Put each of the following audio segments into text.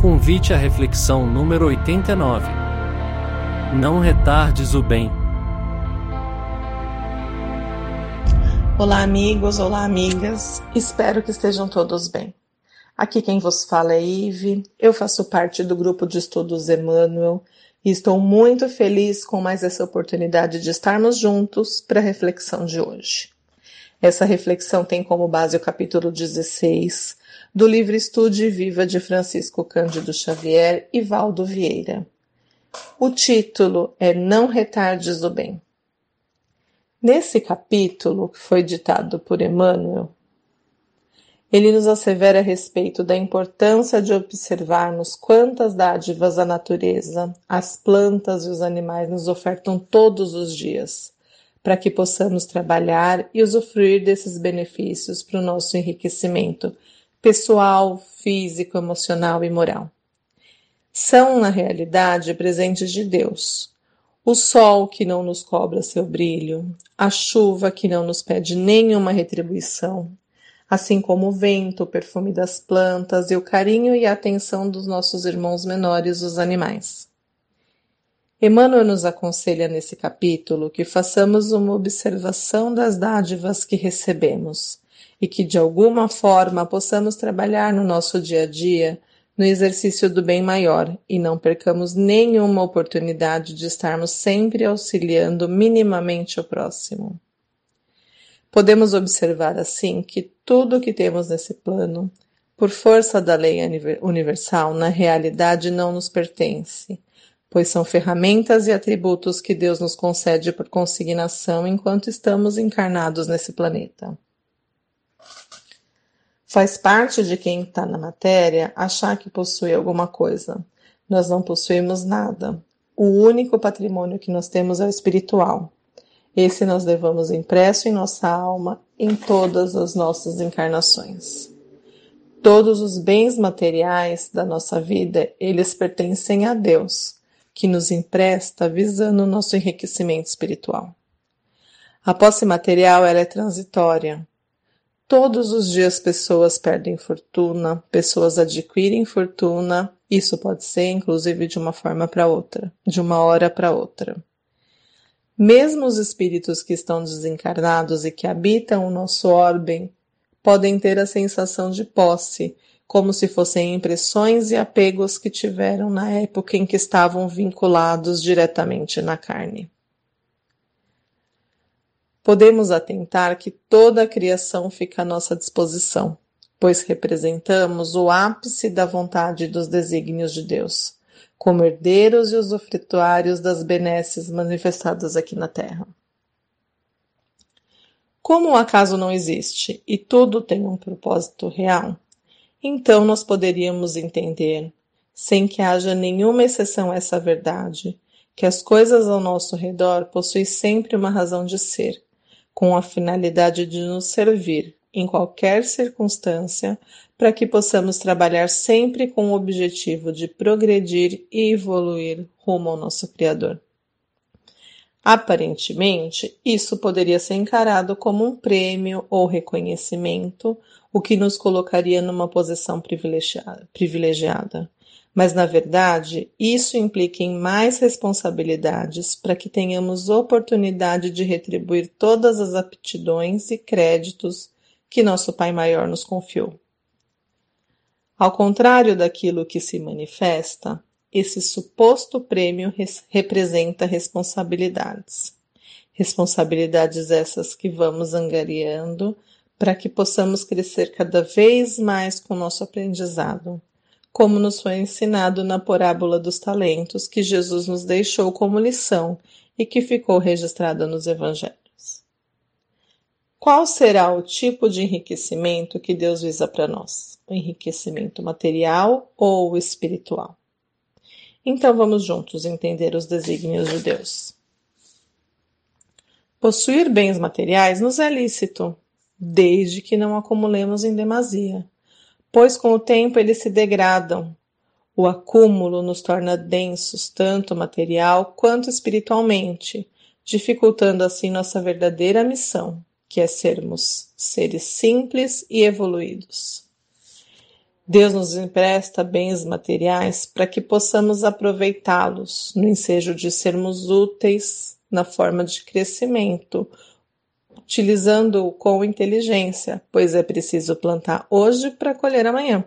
Convite à reflexão número 89. Não retardes o bem. Olá, amigos, olá, amigas. Espero que estejam todos bem. Aqui quem vos fala é Ive. Eu faço parte do grupo de estudos Emmanuel e estou muito feliz com mais essa oportunidade de estarmos juntos para a reflexão de hoje. Essa reflexão tem como base o capítulo 16 do livro Estude e Viva de Francisco Cândido Xavier e Valdo Vieira. O título é Não Retardes o Bem. Nesse capítulo, que foi ditado por Emmanuel, ele nos assevera a respeito da importância de observarmos quantas dádivas a natureza, as plantas e os animais nos ofertam todos os dias, para que possamos trabalhar e usufruir desses benefícios para o nosso enriquecimento pessoal, físico, emocional e moral. São, na realidade, presentes de Deus. O sol que não nos cobra seu brilho, a chuva que não nos pede nenhuma retribuição, assim como o vento, o perfume das plantas e o carinho e a atenção dos nossos irmãos menores, os animais. Emmanuel nos aconselha nesse capítulo que façamos uma observação das dádivas que recebemos e que de alguma forma possamos trabalhar no nosso dia a dia no exercício do bem maior e não percamos nenhuma oportunidade de estarmos sempre auxiliando minimamente o próximo. Podemos observar assim que tudo o que temos nesse plano, por força da lei universal, na realidade não nos pertence, pois são ferramentas e atributos que Deus nos concede por consignação enquanto estamos encarnados nesse planeta. Faz parte de quem está na matéria achar que possui alguma coisa. Nós não possuímos nada. O único patrimônio que nós temos é o espiritual. Esse nós levamos impresso em nossa alma em todas as nossas encarnações. Todos os bens materiais da nossa vida, eles pertencem a Deus que nos empresta visando o nosso enriquecimento espiritual. A posse material ela é transitória. Todos os dias pessoas perdem fortuna, pessoas adquirem fortuna. Isso pode ser inclusive de uma forma para outra, de uma hora para outra. Mesmo os espíritos que estão desencarnados e que habitam o nosso orbe podem ter a sensação de posse, como se fossem impressões e apegos que tiveram na época em que estavam vinculados diretamente na carne. Podemos atentar que toda a criação fica à nossa disposição, pois representamos o ápice da vontade e dos desígnios de Deus, como herdeiros e usufrutuários das benesses manifestadas aqui na Terra. Como o acaso não existe e tudo tem um propósito real, então nós poderíamos entender, sem que haja nenhuma exceção a essa verdade, que as coisas ao nosso redor possuem sempre uma razão de ser, com a finalidade de nos servir, em qualquer circunstância, para que possamos trabalhar sempre com o objetivo de progredir e evoluir rumo ao nosso Criador. Aparentemente, isso poderia ser encarado como um prêmio ou reconhecimento, o que nos colocaria numa posição privilegiada. Mas, na verdade, isso implica em mais responsabilidades para que tenhamos oportunidade de retribuir todas as aptidões e créditos que nosso Pai Maior nos confiou. Ao contrário daquilo que se manifesta, esse suposto prêmio representa responsabilidades. Responsabilidades essas que vamos angariando para que possamos crescer cada vez mais com nosso aprendizado, como nos foi ensinado na parábola dos talentos que Jesus nos deixou como lição e que ficou registrada nos evangelhos. Qual será o tipo de enriquecimento que Deus visa para nós? O enriquecimento material ou espiritual? Então vamos juntos entender os desígnios de Deus. Possuir bens materiais nos é lícito, desde que não acumulemos em demasia, pois com o tempo eles se degradam. O acúmulo nos torna densos, tanto material quanto espiritualmente, dificultando assim nossa verdadeira missão, que é sermos seres simples e evoluídos. Deus nos empresta bens materiais para que possamos aproveitá-los no ensejo de sermos úteis na forma de crescimento, utilizando-o com inteligência, pois é preciso plantar hoje para colher amanhã.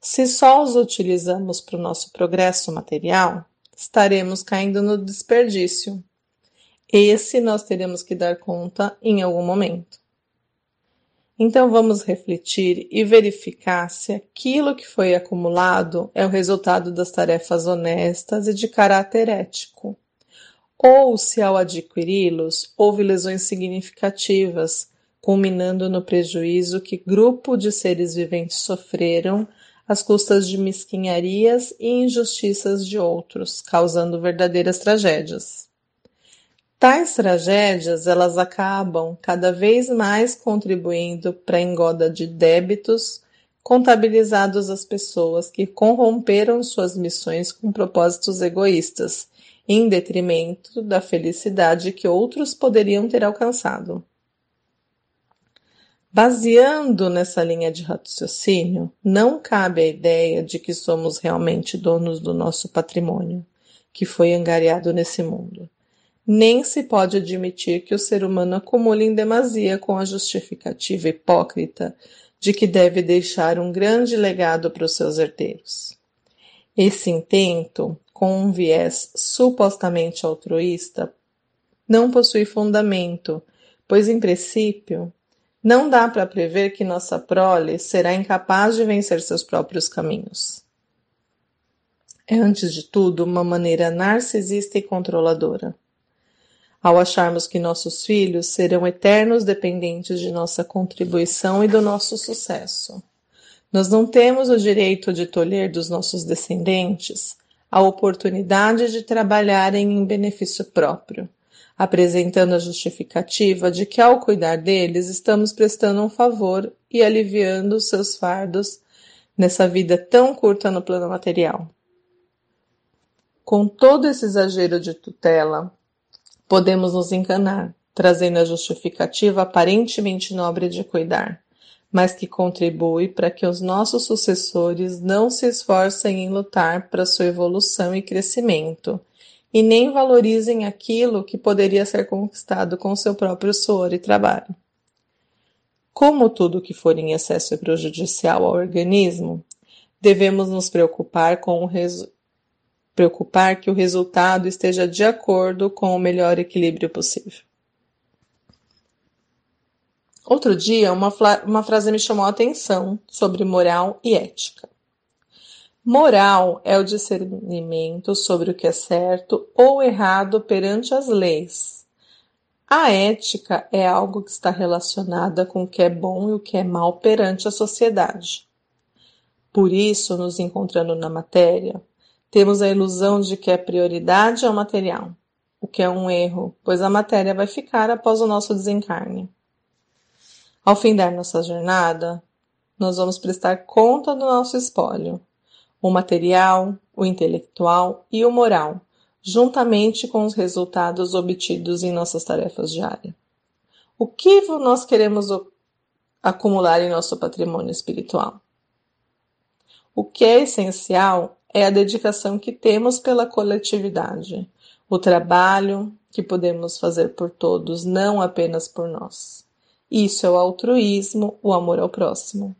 Se só os utilizamos para o nosso progresso material, estaremos caindo no desperdício. Esse nós teremos que dar conta em algum momento. Então vamos refletir e verificar se aquilo que foi acumulado é o resultado das tarefas honestas e de caráter ético, ou se ao adquiri-los houve lesões significativas, culminando no prejuízo que grupo de seres viventes sofreram às custas de mesquinharias e injustiças de outros, causando verdadeiras tragédias. Tais tragédias elas acabam cada vez mais contribuindo para a engoda de débitos contabilizados às pessoas que corromperam suas missões com propósitos egoístas, em detrimento da felicidade que outros poderiam ter alcançado. Baseando nessa linha de raciocínio, não cabe a ideia de que somos realmente donos do nosso patrimônio, que foi angariado nesse mundo nem se pode admitir que o ser humano acumule em demasia com a justificativa hipócrita de que deve deixar um grande legado para os seus herdeiros. Esse intento, com um viés supostamente altruísta, não possui fundamento, pois, em princípio, não dá para prever que nossa prole será incapaz de vencer seus próprios caminhos. É, antes de tudo, uma maneira narcisista e controladora ao acharmos que nossos filhos serão eternos dependentes de nossa contribuição e do nosso sucesso. Nós não temos o direito de tolher dos nossos descendentes a oportunidade de trabalharem em benefício próprio, apresentando a justificativa de que, ao cuidar deles, estamos prestando um favor e aliviando os seus fardos nessa vida tão curta no plano material. Com todo esse exagero de tutela, podemos nos enganar, trazendo a justificativa aparentemente nobre de cuidar, mas que contribui para que os nossos sucessores não se esforcem em lutar para sua evolução e crescimento, e nem valorizem aquilo que poderia ser conquistado com seu próprio suor e trabalho. Como tudo que for em excesso é prejudicial ao organismo, devemos nos preocupar com o resultado preocupar que o resultado esteja de acordo com o melhor equilíbrio possível. Outro dia, uma, uma frase me chamou a atenção sobre moral e ética. Moral é o discernimento sobre o que é certo ou errado perante as leis. A ética é algo que está relacionada com o que é bom e o que é mal perante a sociedade. Por isso, nos encontrando na matéria, temos a ilusão de que a prioridade é o material, o que é um erro, pois a matéria vai ficar após o nosso desencarne. Ao findar nossa jornada, nós vamos prestar conta do nosso espólio, o material, o intelectual e o moral, juntamente com os resultados obtidos em nossas tarefas diárias. O que nós queremos acumular em nosso patrimônio espiritual? O que é essencial é a dedicação que temos pela coletividade, o trabalho que podemos fazer por todos, não apenas por nós. Isso é o altruísmo, o amor ao próximo.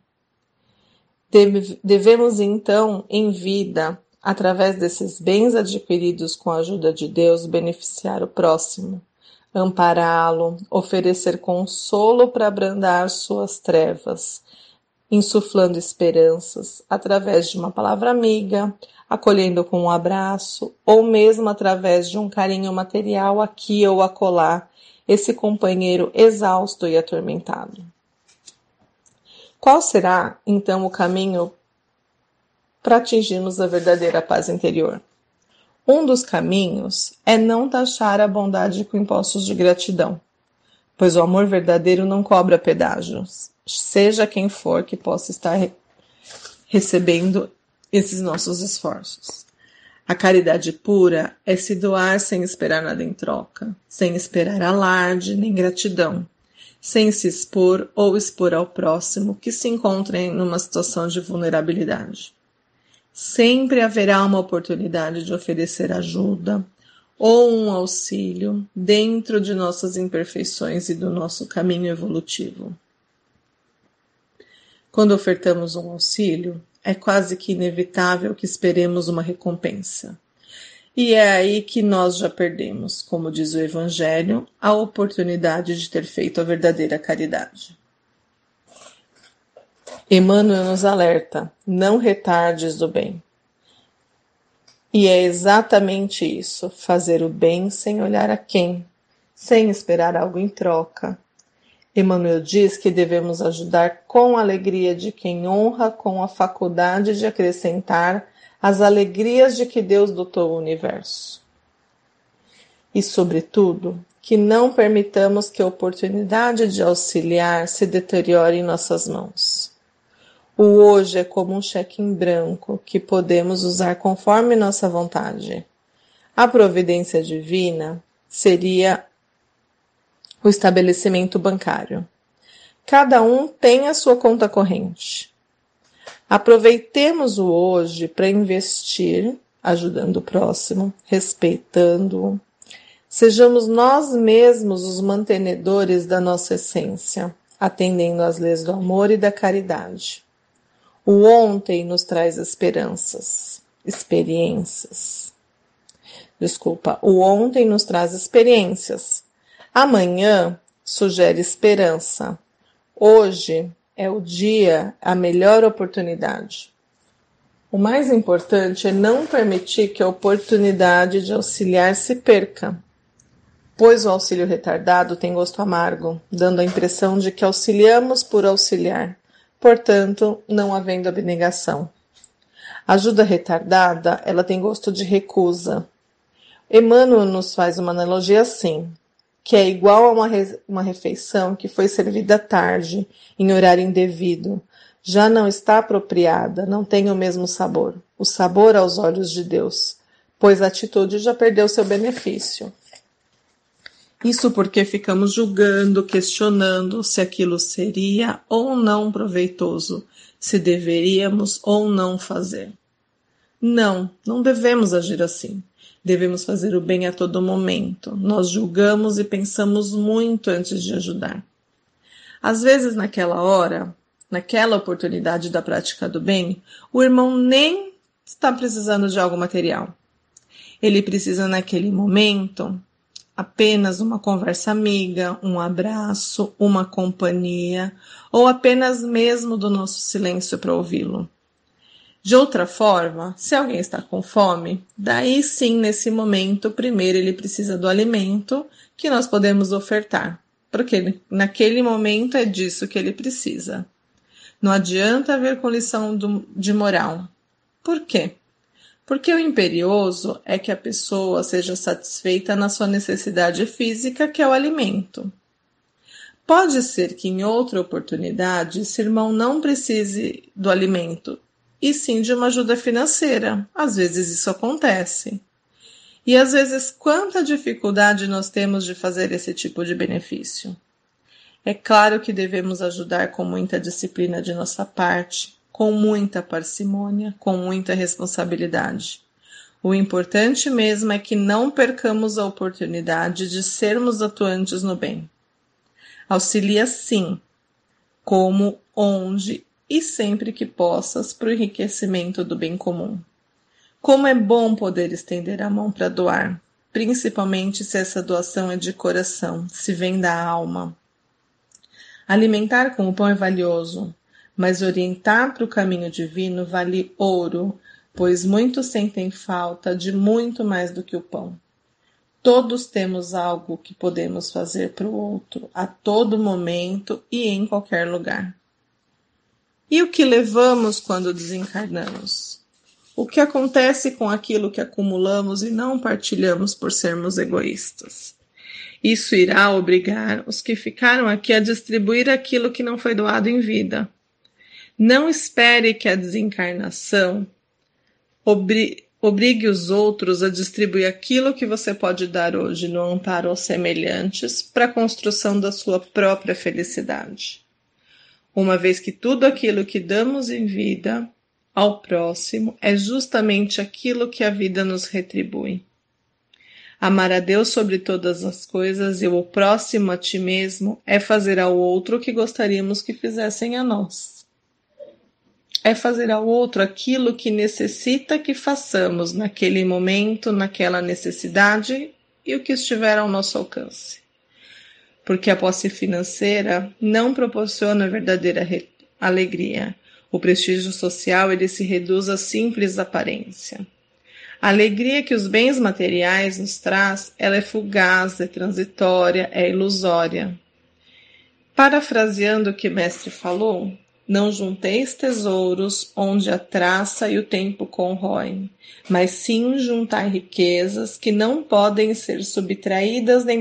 Devemos então, em vida, através desses bens adquiridos com a ajuda de Deus, beneficiar o próximo, ampará-lo, oferecer consolo para abrandar suas trevas, insuflando esperanças através de uma palavra amiga, acolhendo com um abraço, ou mesmo através de um carinho material aqui ou acolá, esse companheiro exausto e atormentado. Qual será, então, o caminho para atingirmos a verdadeira paz interior? Um dos caminhos é não taxar a bondade com impostos de gratidão, pois o amor verdadeiro não cobra pedágios, seja quem for que possa estar re recebendo esses nossos esforços. A caridade pura é se doar sem esperar nada em troca, sem esperar alarde nem gratidão, sem se expor ou expor ao próximo que se encontra em uma situação de vulnerabilidade. Sempre haverá uma oportunidade de oferecer ajuda ou um auxílio dentro de nossas imperfeições e do nosso caminho evolutivo. Quando ofertamos um auxílio, é quase que inevitável que esperemos uma recompensa. E é aí que nós já perdemos, como diz o Evangelho, a oportunidade de ter feito a verdadeira caridade. Emmanuel nos alerta: não retardes do bem. E é exatamente isso: fazer o bem sem olhar a quem, sem esperar algo em troca. Emmanuel diz que devemos ajudar com a alegria de quem honra com a faculdade de acrescentar as alegrias de que Deus dotou o universo. E, sobretudo, que não permitamos que a oportunidade de auxiliar se deteriore em nossas mãos. O hoje é como um cheque em branco que podemos usar conforme nossa vontade. A providência divina seria o estabelecimento bancário. Cada um tem a sua conta corrente. Aproveitemos o hoje para investir, ajudando o próximo, respeitando-o. Sejamos nós mesmos os mantenedores da nossa essência, atendendo às leis do amor e da caridade. O ontem nos traz esperanças, experiências. Desculpa, o ontem nos traz experiências. Amanhã sugere esperança. Hoje é o dia, a melhor oportunidade. O mais importante é não permitir que a oportunidade de auxiliar se perca, pois o auxílio retardado tem gosto amargo, dando a impressão de que auxiliamos por auxiliar, portanto, não havendo abnegação. Ajuda retardada, ela tem gosto de recusa. Emmanuel nos faz uma analogia assim: que é igual a uma, re uma refeição que foi servida tarde, em horário indevido, já não está apropriada, não tem o mesmo sabor, o sabor aos olhos de Deus, pois a atitude já perdeu seu benefício. Isso porque ficamos julgando, questionando se aquilo seria ou não proveitoso, se deveríamos ou não fazer. Não, não devemos agir assim. Devemos fazer o bem a todo momento. Nós julgamos e pensamos muito antes de ajudar. Às vezes, naquela hora, naquela oportunidade da prática do bem, o irmão nem está precisando de algo material. Ele precisa, naquele momento, apenas uma conversa amiga, um abraço, uma companhia, ou apenas mesmo do nosso silêncio para ouvi-lo. De outra forma, se alguém está com fome, daí sim, nesse momento, primeiro ele precisa do alimento que nós podemos ofertar, porque naquele momento é disso que ele precisa. Não adianta ver com lição do, de moral. Por quê? Porque o imperioso é que a pessoa seja satisfeita na sua necessidade física, que é o alimento. Pode ser que em outra oportunidade esse irmão não precise do alimento, e sim de uma ajuda financeira. Às vezes isso acontece. E às vezes, quanta dificuldade nós temos de fazer esse tipo de benefício? É claro que devemos ajudar com muita disciplina de nossa parte, com muita parcimônia, com muita responsabilidade. O importante mesmo é que não percamos a oportunidade de sermos atuantes no bem. Auxilia sim, como, onde e sempre que possas para o enriquecimento do bem comum. Como é bom poder estender a mão para doar, principalmente se essa doação é de coração, se vem da alma. Alimentar com o pão é valioso, mas orientar para o caminho divino vale ouro, pois muitos sentem falta de muito mais do que o pão. Todos temos algo que podemos fazer para o outro a todo momento e em qualquer lugar. E o que levamos quando desencarnamos? O que acontece com aquilo que acumulamos e não partilhamos por sermos egoístas? Isso irá obrigar os que ficaram aqui a distribuir aquilo que não foi doado em vida. Não espere que a desencarnação Obrigue os outros a distribuir aquilo que você pode dar hoje no amparo aos semelhantes para a construção da sua própria felicidade. Uma vez que tudo aquilo que damos em vida ao próximo é justamente aquilo que a vida nos retribui. Amar a Deus sobre todas as coisas e o próximo a ti mesmo é fazer ao outro o que gostaríamos que fizessem a nós. É fazer ao outro aquilo que necessita que façamos naquele momento, naquela necessidade e o que estiver ao nosso alcance. Porque a posse financeira não proporciona verdadeira alegria. O prestígio social ele se reduz a simples aparência. A alegria que os bens materiais nos traz, ela é fugaz, é transitória, é ilusória. Parafraseando o que mestre falou, não junteis tesouros onde a traça e o tempo corroem, mas sim juntai riquezas que não podem ser subtraídas nem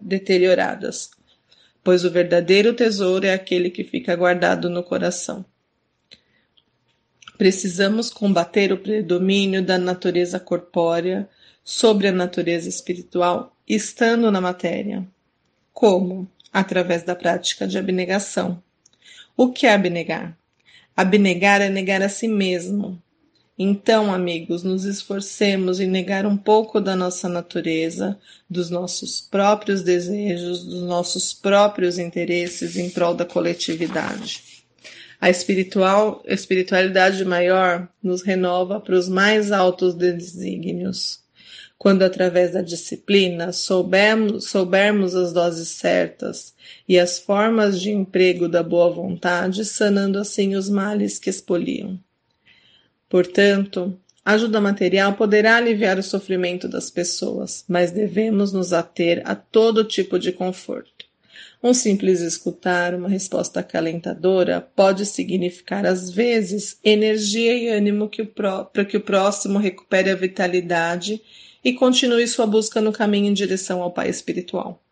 deterioradas, pois o verdadeiro tesouro é aquele que fica guardado no coração. Precisamos combater o predomínio da natureza corpórea sobre a natureza espiritual, estando na matéria. Como? Através da prática de abnegação. O que é abnegar? Abnegar é negar a si mesmo. Então, amigos, nos esforcemos em negar um pouco da nossa natureza, dos nossos próprios desejos, dos nossos próprios interesses em prol da coletividade. A espiritual, espiritualidade maior nos renova para os mais altos desígnios. Quando, através da disciplina, soubermos, soubermos as doses certas e as formas de emprego da boa vontade, sanando assim os males que expoliam. Portanto, ajuda material poderá aliviar o sofrimento das pessoas, mas devemos nos ater a todo tipo de conforto. Um simples escutar, uma resposta acalentadora, pode significar, às vezes, energia e ânimo para que o próximo recupere a vitalidade e continue sua busca no caminho em direção ao Pai espiritual.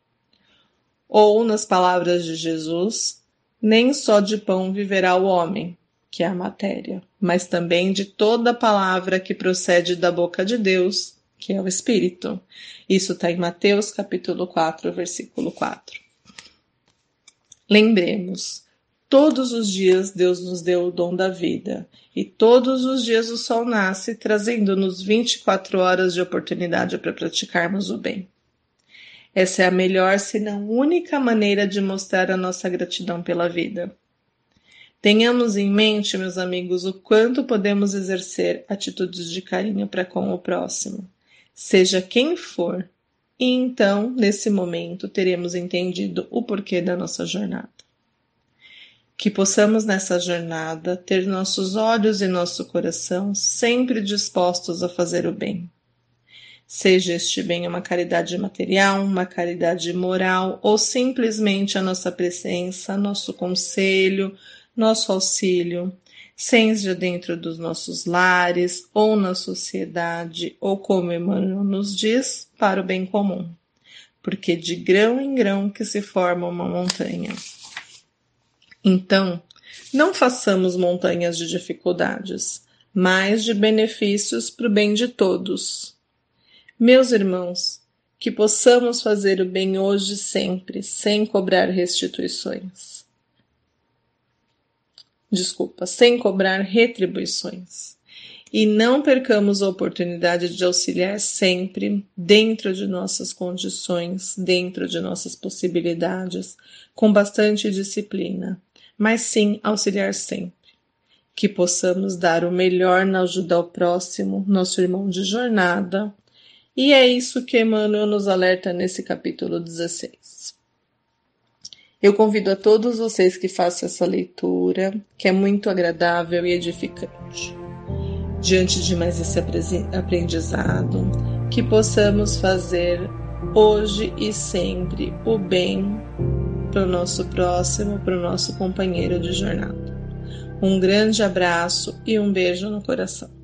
Ou, nas palavras de Jesus, nem só de pão viverá o homem, que é a matéria, mas também de toda palavra que procede da boca de Deus, que é o Espírito. Isso está em Mateus capítulo 4, versículo 4. Lembremos, todos os dias Deus nos deu o dom da vida, e todos os dias o sol nasce, trazendo-nos 24 horas de oportunidade para praticarmos o bem. Essa é a melhor, se não única maneira de mostrar a nossa gratidão pela vida. Tenhamos em mente, meus amigos, o quanto podemos exercer atitudes de carinho para com o próximo, seja quem for, e então, nesse momento, teremos entendido o porquê da nossa jornada. Que possamos nessa jornada ter nossos olhos e nosso coração sempre dispostos a fazer o bem. Seja este bem uma caridade material, uma caridade moral ou simplesmente a nossa presença, nosso conselho, nosso auxílio, seja dentro dos nossos lares ou na sociedade, ou como Emmanuel nos diz, para o bem comum, porque de grão em grão que se forma uma montanha. Então, não façamos montanhas de dificuldades, mas de benefícios para o bem de todos. Meus irmãos, que possamos fazer o bem hoje sempre, sem cobrar restituições desculpa, sem cobrar retribuições. E não percamos a oportunidade de auxiliar sempre dentro de nossas condições, dentro de nossas possibilidades, com bastante disciplina, mas sim auxiliar sempre. Que possamos dar o melhor na ajuda ao próximo, nosso irmão de jornada. E é isso que Emmanuel nos alerta nesse capítulo 16. Eu convido a todos vocês que façam essa leitura, que é muito agradável e edificante. Diante de mais esse aprendizado, que possamos fazer hoje e sempre o bem para o nosso próximo, para o nosso companheiro de jornada. Um grande abraço e um beijo no coração.